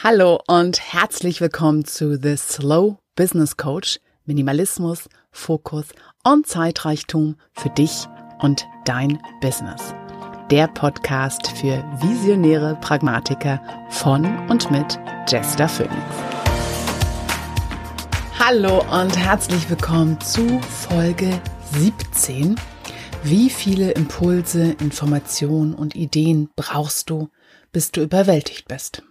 Hallo und herzlich willkommen zu The Slow Business Coach. Minimalismus, Fokus und Zeitreichtum für dich und dein Business. Der Podcast für visionäre Pragmatiker von und mit Jester Phoenix. Hallo und herzlich willkommen zu Folge 17. Wie viele Impulse, Informationen und Ideen brauchst du, bis du überwältigt bist?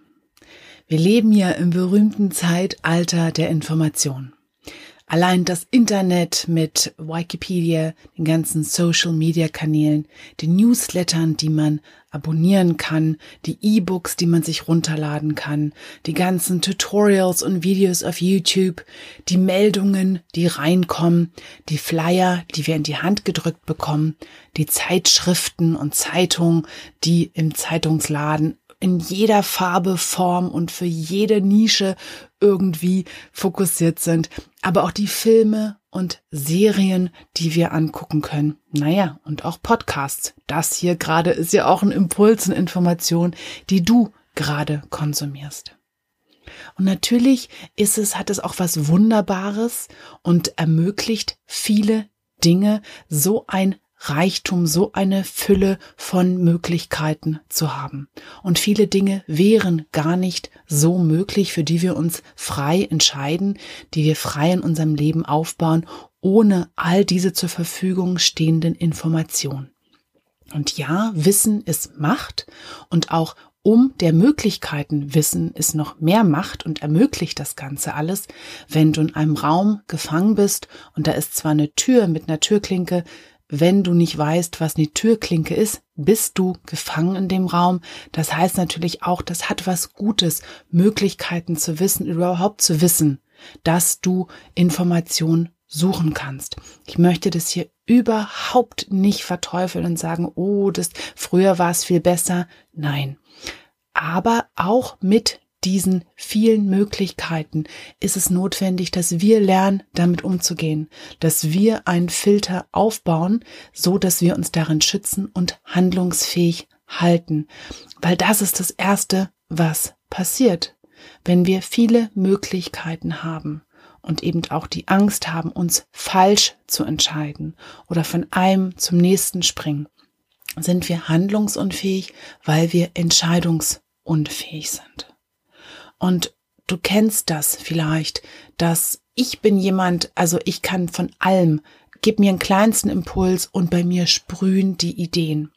Wir leben ja im berühmten Zeitalter der Information. Allein das Internet mit Wikipedia, den ganzen Social-Media-Kanälen, den Newslettern, die man abonnieren kann, die E-Books, die man sich runterladen kann, die ganzen Tutorials und Videos auf YouTube, die Meldungen, die reinkommen, die Flyer, die wir in die Hand gedrückt bekommen, die Zeitschriften und Zeitungen, die im Zeitungsladen in jeder Farbe, Form und für jede Nische irgendwie fokussiert sind. Aber auch die Filme und Serien, die wir angucken können. Naja, und auch Podcasts. Das hier gerade ist ja auch ein Impuls und Information, die du gerade konsumierst. Und natürlich ist es, hat es auch was Wunderbares und ermöglicht viele Dinge, so ein Reichtum, so eine Fülle von Möglichkeiten zu haben. Und viele Dinge wären gar nicht so möglich, für die wir uns frei entscheiden, die wir frei in unserem Leben aufbauen, ohne all diese zur Verfügung stehenden Informationen. Und ja, Wissen ist Macht und auch um der Möglichkeiten Wissen ist noch mehr Macht und ermöglicht das Ganze alles, wenn du in einem Raum gefangen bist und da ist zwar eine Tür mit einer Türklinke, wenn du nicht weißt, was eine Türklinke ist, bist du gefangen in dem Raum. Das heißt natürlich auch, das hat was Gutes, Möglichkeiten zu wissen, überhaupt zu wissen, dass du Informationen suchen kannst. Ich möchte das hier überhaupt nicht verteufeln und sagen, oh, das früher war es viel besser. Nein. Aber auch mit diesen vielen Möglichkeiten ist es notwendig, dass wir lernen, damit umzugehen, dass wir einen Filter aufbauen, so dass wir uns darin schützen und handlungsfähig halten. Weil das ist das Erste, was passiert. Wenn wir viele Möglichkeiten haben und eben auch die Angst haben, uns falsch zu entscheiden oder von einem zum nächsten springen, sind wir handlungsunfähig, weil wir entscheidungsunfähig sind. Und du kennst das vielleicht, dass ich bin jemand, also ich kann von allem, gib mir einen kleinsten Impuls und bei mir sprühen die Ideen.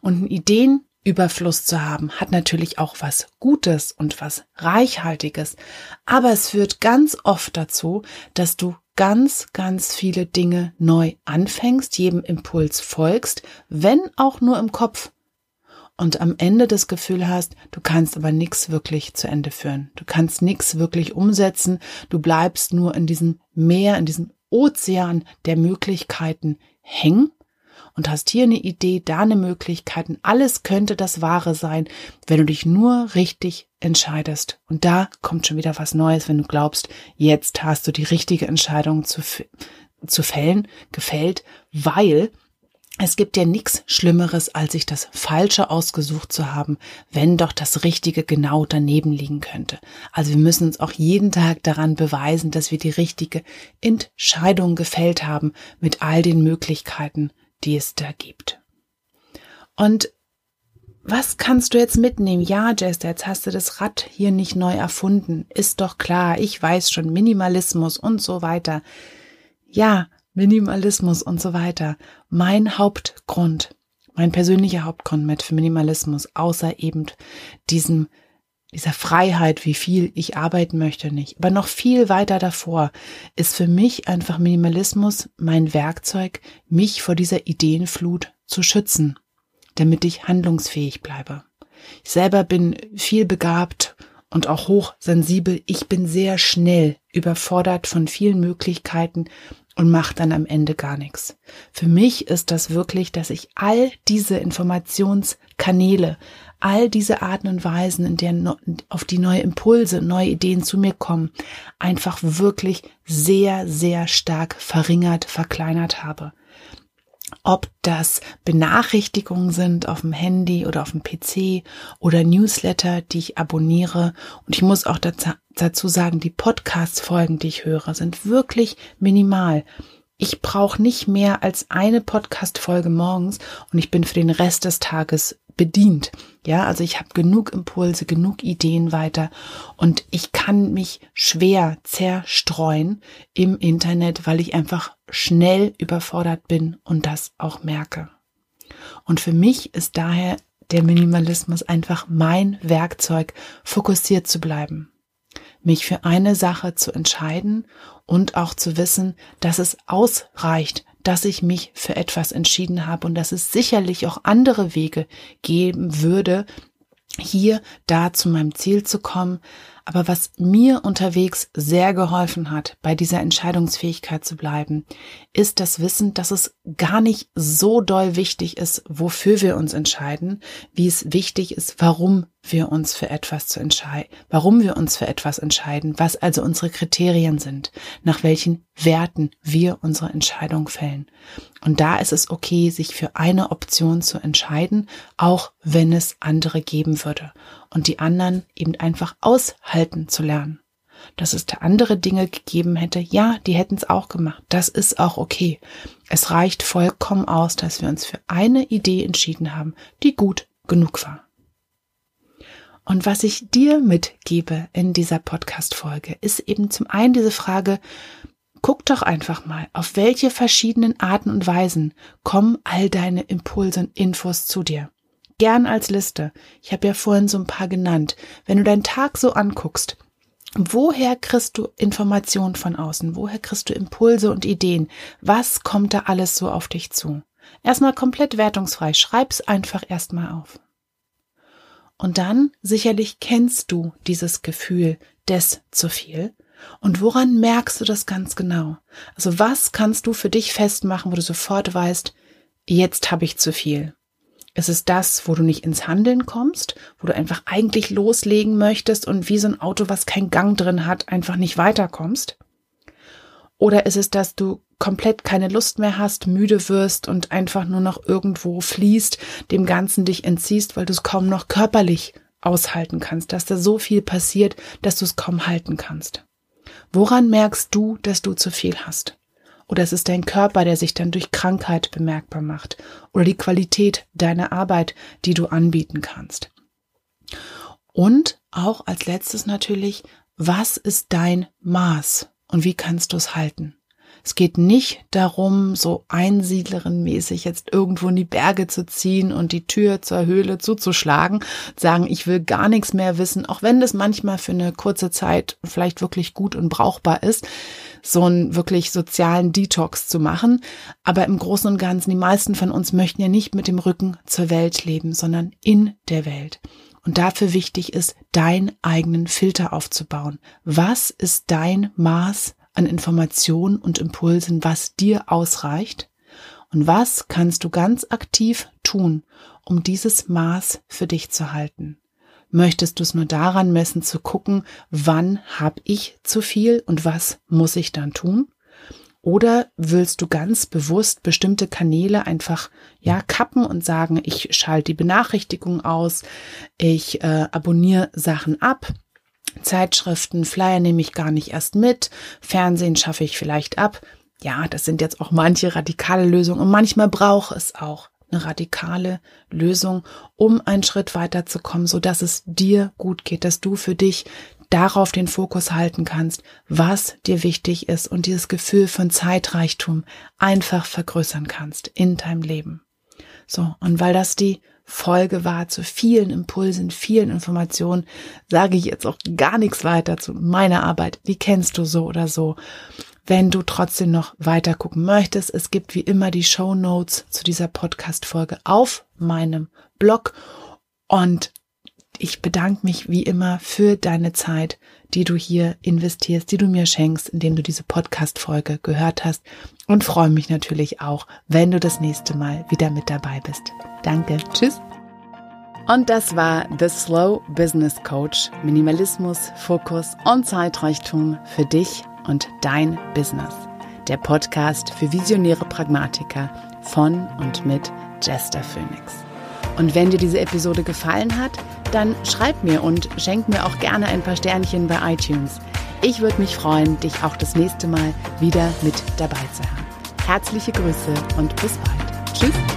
Und einen Ideenüberfluss zu haben, hat natürlich auch was Gutes und was Reichhaltiges. Aber es führt ganz oft dazu, dass du ganz, ganz viele Dinge neu anfängst, jedem Impuls folgst, wenn auch nur im Kopf und am Ende das Gefühl hast, du kannst aber nichts wirklich zu Ende führen. Du kannst nichts wirklich umsetzen. Du bleibst nur in diesem Meer, in diesem Ozean der Möglichkeiten hängen und hast hier eine Idee, da eine Möglichkeit. Alles könnte das Wahre sein, wenn du dich nur richtig entscheidest. Und da kommt schon wieder was Neues, wenn du glaubst, jetzt hast du die richtige Entscheidung zu, zu fällen, gefällt, weil es gibt ja nichts Schlimmeres, als sich das Falsche ausgesucht zu haben, wenn doch das Richtige genau daneben liegen könnte. Also wir müssen uns auch jeden Tag daran beweisen, dass wir die richtige Entscheidung gefällt haben mit all den Möglichkeiten, die es da gibt. Und was kannst du jetzt mitnehmen? Ja, Jester, jetzt hast du das Rad hier nicht neu erfunden. Ist doch klar, ich weiß schon Minimalismus und so weiter. Ja, Minimalismus und so weiter. Mein Hauptgrund, mein persönlicher Hauptgrund mit für Minimalismus, außer eben diesem, dieser Freiheit, wie viel ich arbeiten möchte, nicht. Aber noch viel weiter davor ist für mich einfach Minimalismus mein Werkzeug, mich vor dieser Ideenflut zu schützen, damit ich handlungsfähig bleibe. Ich selber bin viel begabt und auch hochsensibel. Ich bin sehr schnell überfordert von vielen Möglichkeiten und macht dann am Ende gar nichts. Für mich ist das wirklich, dass ich all diese Informationskanäle, all diese Arten und Weisen, in denen auf die neue Impulse, neue Ideen zu mir kommen, einfach wirklich sehr, sehr stark verringert, verkleinert habe. ob das Benachrichtigungen sind auf dem Handy oder auf dem PC oder Newsletter, die ich abonniere. Und ich muss auch dazu sagen, die Podcast-Folgen, die ich höre, sind wirklich minimal. Ich brauche nicht mehr als eine Podcast-Folge morgens und ich bin für den Rest des Tages bedient. Ja, also ich habe genug Impulse, genug Ideen weiter und ich kann mich schwer zerstreuen im Internet, weil ich einfach schnell überfordert bin und das auch merke. Und für mich ist daher der Minimalismus einfach mein Werkzeug, fokussiert zu bleiben, mich für eine Sache zu entscheiden und auch zu wissen, dass es ausreicht, dass ich mich für etwas entschieden habe und dass es sicherlich auch andere Wege geben würde, hier da zu meinem Ziel zu kommen. Aber was mir unterwegs sehr geholfen hat, bei dieser Entscheidungsfähigkeit zu bleiben, ist das Wissen, dass es gar nicht so doll wichtig ist, wofür wir uns entscheiden, wie es wichtig ist, warum wir uns für etwas zu entscheiden, warum wir uns für etwas entscheiden, was also unsere Kriterien sind, nach welchen Werten wir unsere Entscheidung fällen. Und da ist es okay, sich für eine Option zu entscheiden, auch wenn es andere geben würde und die anderen eben einfach aushalten zu lernen. Dass es da andere Dinge gegeben hätte, ja, die hätten es auch gemacht. Das ist auch okay. Es reicht vollkommen aus, dass wir uns für eine Idee entschieden haben, die gut genug war. Und was ich dir mitgebe in dieser Podcast-Folge, ist eben zum einen diese Frage, guck doch einfach mal, auf welche verschiedenen Arten und Weisen kommen all deine Impulse und Infos zu dir. Gern als Liste. Ich habe ja vorhin so ein paar genannt. Wenn du deinen Tag so anguckst, woher kriegst du Informationen von außen? Woher kriegst du Impulse und Ideen? Was kommt da alles so auf dich zu? Erstmal komplett wertungsfrei. Schreib's einfach erstmal auf. Und dann sicherlich kennst du dieses Gefühl des zu viel. Und woran merkst du das ganz genau? Also was kannst du für dich festmachen, wo du sofort weißt, jetzt habe ich zu viel? Ist es das, wo du nicht ins Handeln kommst, wo du einfach eigentlich loslegen möchtest und wie so ein Auto, was keinen Gang drin hat, einfach nicht weiterkommst? Oder ist es, dass du komplett keine Lust mehr hast, müde wirst und einfach nur noch irgendwo fließt, dem Ganzen dich entziehst, weil du es kaum noch körperlich aushalten kannst, dass da so viel passiert, dass du es kaum halten kannst. Woran merkst du, dass du zu viel hast? Oder es ist dein Körper, der sich dann durch Krankheit bemerkbar macht. Oder die Qualität deiner Arbeit, die du anbieten kannst. Und auch als letztes natürlich, was ist dein Maß und wie kannst du es halten? Es geht nicht darum, so einsiedlerinmäßig jetzt irgendwo in die Berge zu ziehen und die Tür zur Höhle zuzuschlagen, sagen, ich will gar nichts mehr wissen, auch wenn das manchmal für eine kurze Zeit vielleicht wirklich gut und brauchbar ist, so einen wirklich sozialen Detox zu machen. Aber im Großen und Ganzen, die meisten von uns möchten ja nicht mit dem Rücken zur Welt leben, sondern in der Welt. Und dafür wichtig ist, deinen eigenen Filter aufzubauen. Was ist dein Maß an Informationen und Impulsen, was dir ausreicht? Und was kannst du ganz aktiv tun, um dieses Maß für dich zu halten? Möchtest du es nur daran messen zu gucken, wann habe ich zu viel und was muss ich dann tun? Oder willst du ganz bewusst bestimmte Kanäle einfach ja kappen und sagen, ich schalte die Benachrichtigung aus, ich äh, abonniere Sachen ab, Zeitschriften, Flyer nehme ich gar nicht erst mit, Fernsehen schaffe ich vielleicht ab. Ja, das sind jetzt auch manche radikale Lösungen und manchmal braucht es auch eine radikale Lösung, um einen Schritt weiterzukommen, so dass es dir gut geht, dass du für dich darauf den Fokus halten kannst, was dir wichtig ist und dieses Gefühl von Zeitreichtum einfach vergrößern kannst in deinem Leben. So, und weil das die Folge war zu vielen Impulsen, vielen Informationen, sage ich jetzt auch gar nichts weiter zu meiner Arbeit. Die kennst du so oder so. Wenn du trotzdem noch weiter gucken möchtest, es gibt wie immer die Show Notes zu dieser Podcast Folge auf meinem Blog und ich bedanke mich wie immer für deine Zeit, die du hier investierst, die du mir schenkst, indem du diese Podcast-Folge gehört hast und freue mich natürlich auch, wenn du das nächste Mal wieder mit dabei bist. Danke. Tschüss. Und das war The Slow Business Coach. Minimalismus, Fokus und Zeitreichtum für dich und dein Business. der Podcast für visionäre Pragmatiker von und mit Jester Phoenix. Und wenn dir diese Episode gefallen hat, dann schreib mir und schenk mir auch gerne ein paar Sternchen bei iTunes. Ich würde mich freuen, dich auch das nächste Mal wieder mit dabei zu haben. Herzliche Grüße und bis bald. Tschüss.